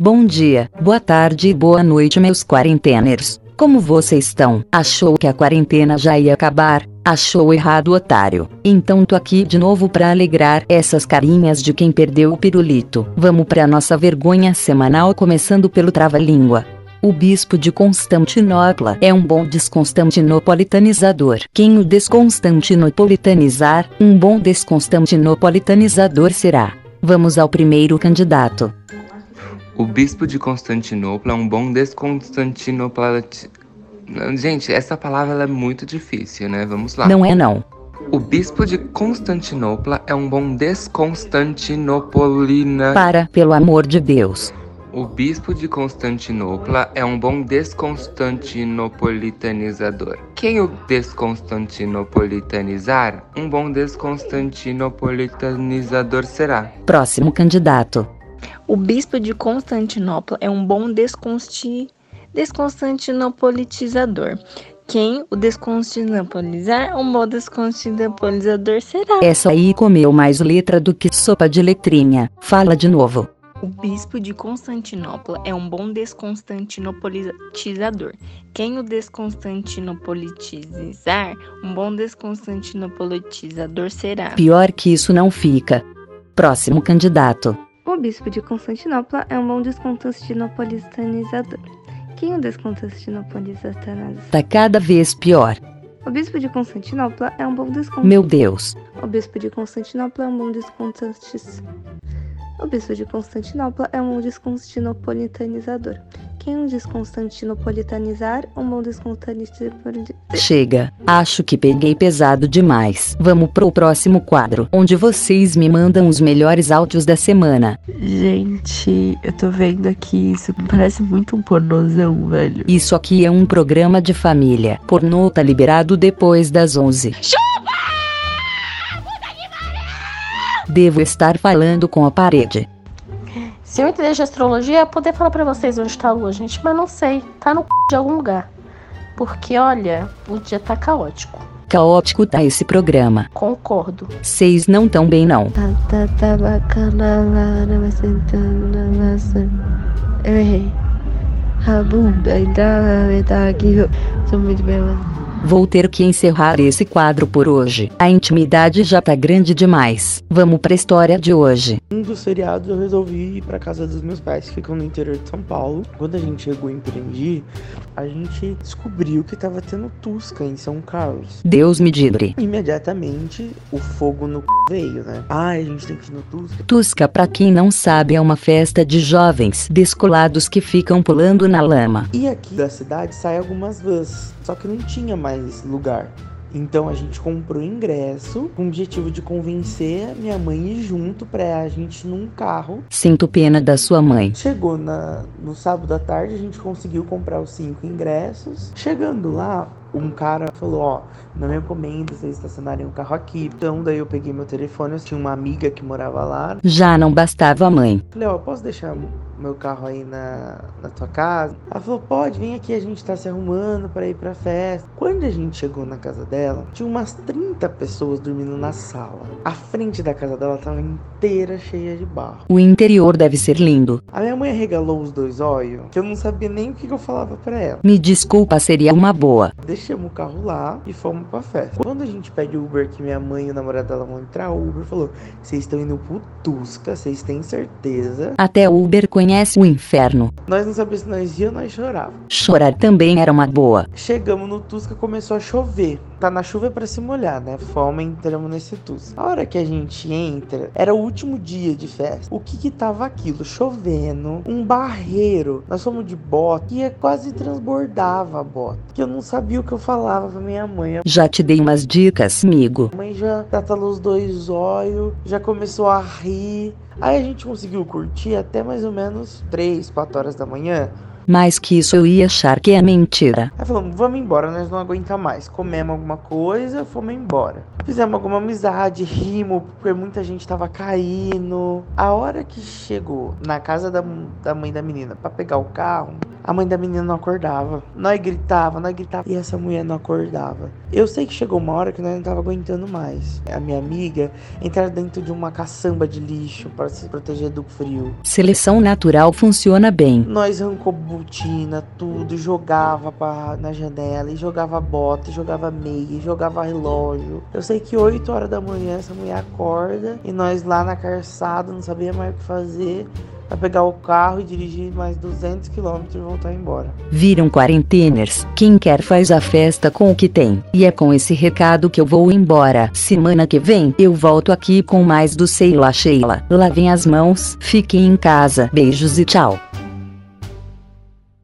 Bom dia, boa tarde e boa noite, meus quarenteners. Como vocês estão? Achou que a quarentena já ia acabar? Achou errado, otário. Então tô aqui de novo pra alegrar essas carinhas de quem perdeu o pirulito. Vamos pra nossa vergonha semanal, começando pelo trava-língua. O bispo de Constantinopla é um bom desconstantinopolitanizador. Quem o desconstantinopolitanizar, um bom desconstantinopolitanizador será. Vamos ao primeiro candidato. O bispo de Constantinopla é um bom desconstantinopla... Gente, essa palavra é muito difícil, né? Vamos lá. Não é não. O bispo de Constantinopla é um bom desconstantinopolina... Para, pelo amor de Deus. O bispo de Constantinopla é um bom desconstantinopolitanizador. Quem o desconstantinopolitanizar, um bom desconstantinopolitanizador será. Próximo candidato. O bispo de Constantinopla é um bom desconsti... desconstantinopolitizador. Quem o desconstantinopolizar, um bom desconstantinopolizador será. Essa aí comeu mais letra do que sopa de letrinha. Fala de novo. O bispo de Constantinopla é um bom desconstantinopolitizador. Quem o desconstantinopolitizar, um bom desconstantinopolitizador será. Pior que isso não fica. Próximo candidato. O bispo de Constantinopla é um bom desconstantinopolitanizador. Quem o desconstantinopolitanizar? Tá cada vez pior. O bispo de Constantinopla é um bom desconto. Meu Deus. O bispo de Constantinopla é um bom descontantis. O bispo de Constantinopla é um desconstantinopolitanizador. Quem um desconstantinopolitanizar, um bom desconstantinopolitanizador. Chega, acho que peguei pesado demais. Vamos pro próximo quadro, onde vocês me mandam os melhores áudios da semana. Gente, eu tô vendo aqui, isso parece muito um pornozão, velho. Isso aqui é um programa de família. Pornô tá liberado depois das 11. Devo estar falando com a parede. Se eu entender de astrologia, eu poder falar pra vocês onde tá a lua, gente, mas não sei. Tá no c... de algum lugar. Porque, olha, o dia tá caótico. Caótico tá esse programa. Concordo. Vocês não tão bem não. Tá, tá, tá bacana lá, mas sentando na maçã. Eu errei. A bunda ainda tá aqui. Sou muito bem, mano. Vou ter que encerrar esse quadro por hoje. A intimidade já tá grande demais. Vamos pra história de hoje. Um dos feriados eu resolvi ir pra casa dos meus pais, que ficam no interior de São Paulo. Quando a gente chegou em Prendi, a gente descobriu que tava tendo Tusca em São Carlos. Deus me livre. Imediatamente o fogo no c... veio, né? Ah, a gente tem que ir no Tusca. Tusca, pra quem não sabe, é uma festa de jovens descolados que ficam pulando na lama. E aqui da cidade sai algumas vans, só que não tinha mais lugar. Então a gente comprou ingresso com o objetivo de convencer a minha mãe ir junto pra a gente num carro. Sinto pena da sua mãe. Chegou na, no sábado à tarde, a gente conseguiu comprar os cinco ingressos. Chegando lá, um cara falou, ó, não recomendo vocês estacionarem o carro aqui. Então daí eu peguei meu telefone, eu tinha uma amiga que morava lá. Já não bastava a mãe. Falei, ó, posso deixar meu carro aí na, na tua casa? Ela falou, pode, vem aqui, a gente tá se arrumando para ir pra festa. Quando a gente chegou na casa dela, tinha umas 30 pessoas dormindo na sala. A frente da casa dela tava inteira cheia de barro. O interior deve ser lindo. A minha mãe regalou os dois olhos, que eu não sabia nem o que, que eu falava pra ela. Me desculpa, seria uma boa. Deixamos o carro lá e fomos pra festa. Quando a gente pede Uber, que minha mãe e o namorado dela vão entrar, o Uber falou: vocês estão indo pro Tusca, vocês têm certeza? Até o Uber conhece o inferno. Nós não sabíamos se nós ia ou nós chorava. Chorar também era uma boa. Chegamos no Tusca, começou a chover. Tá na chuva é pra se molhar, né? Fomos, entramos nesse Tusca. A hora que a gente entra, era o último dia de festa. O que que tava aquilo? Chovendo, um barreiro. Nós fomos de bota e quase transbordava a bota. Que eu não sabia o que eu falava pra minha mãe. A Já te dei umas dicas, amigo. mãe já tatalou os dois olhos, já começou a rir. Aí a gente conseguiu curtir até mais ou menos 3, 4 horas da manhã. Mais que isso eu ia achar que é mentira. Aí falamos, vamos embora, nós não aguenta mais. Comemos alguma coisa, fomos embora. Fizemos alguma amizade, rimos, porque muita gente tava caindo. A hora que chegou na casa da, da mãe da menina para pegar o carro, a mãe da menina não acordava. Nós gritava, nós gritava e essa mulher não acordava. Eu sei que chegou uma hora que nós não tava aguentando mais. A minha amiga entrar dentro de uma caçamba de lixo para se proteger do frio. Seleção natural funciona bem. Nós arrancou botina, tudo, jogava pra, na janela, e jogava bota, e jogava meia, e jogava relógio. Eu sei que 8 horas da manhã essa mulher acorda e nós lá na calçada não sabia mais o que fazer. Vai pegar o carro e dirigir mais 200 quilômetros e voltar embora. Viram quarenteners, quem quer faz a festa com o que tem. E é com esse recado que eu vou embora. Semana que vem eu volto aqui com mais do Sei lá Sheila. Lavem as mãos, fiquem em casa. Beijos e tchau.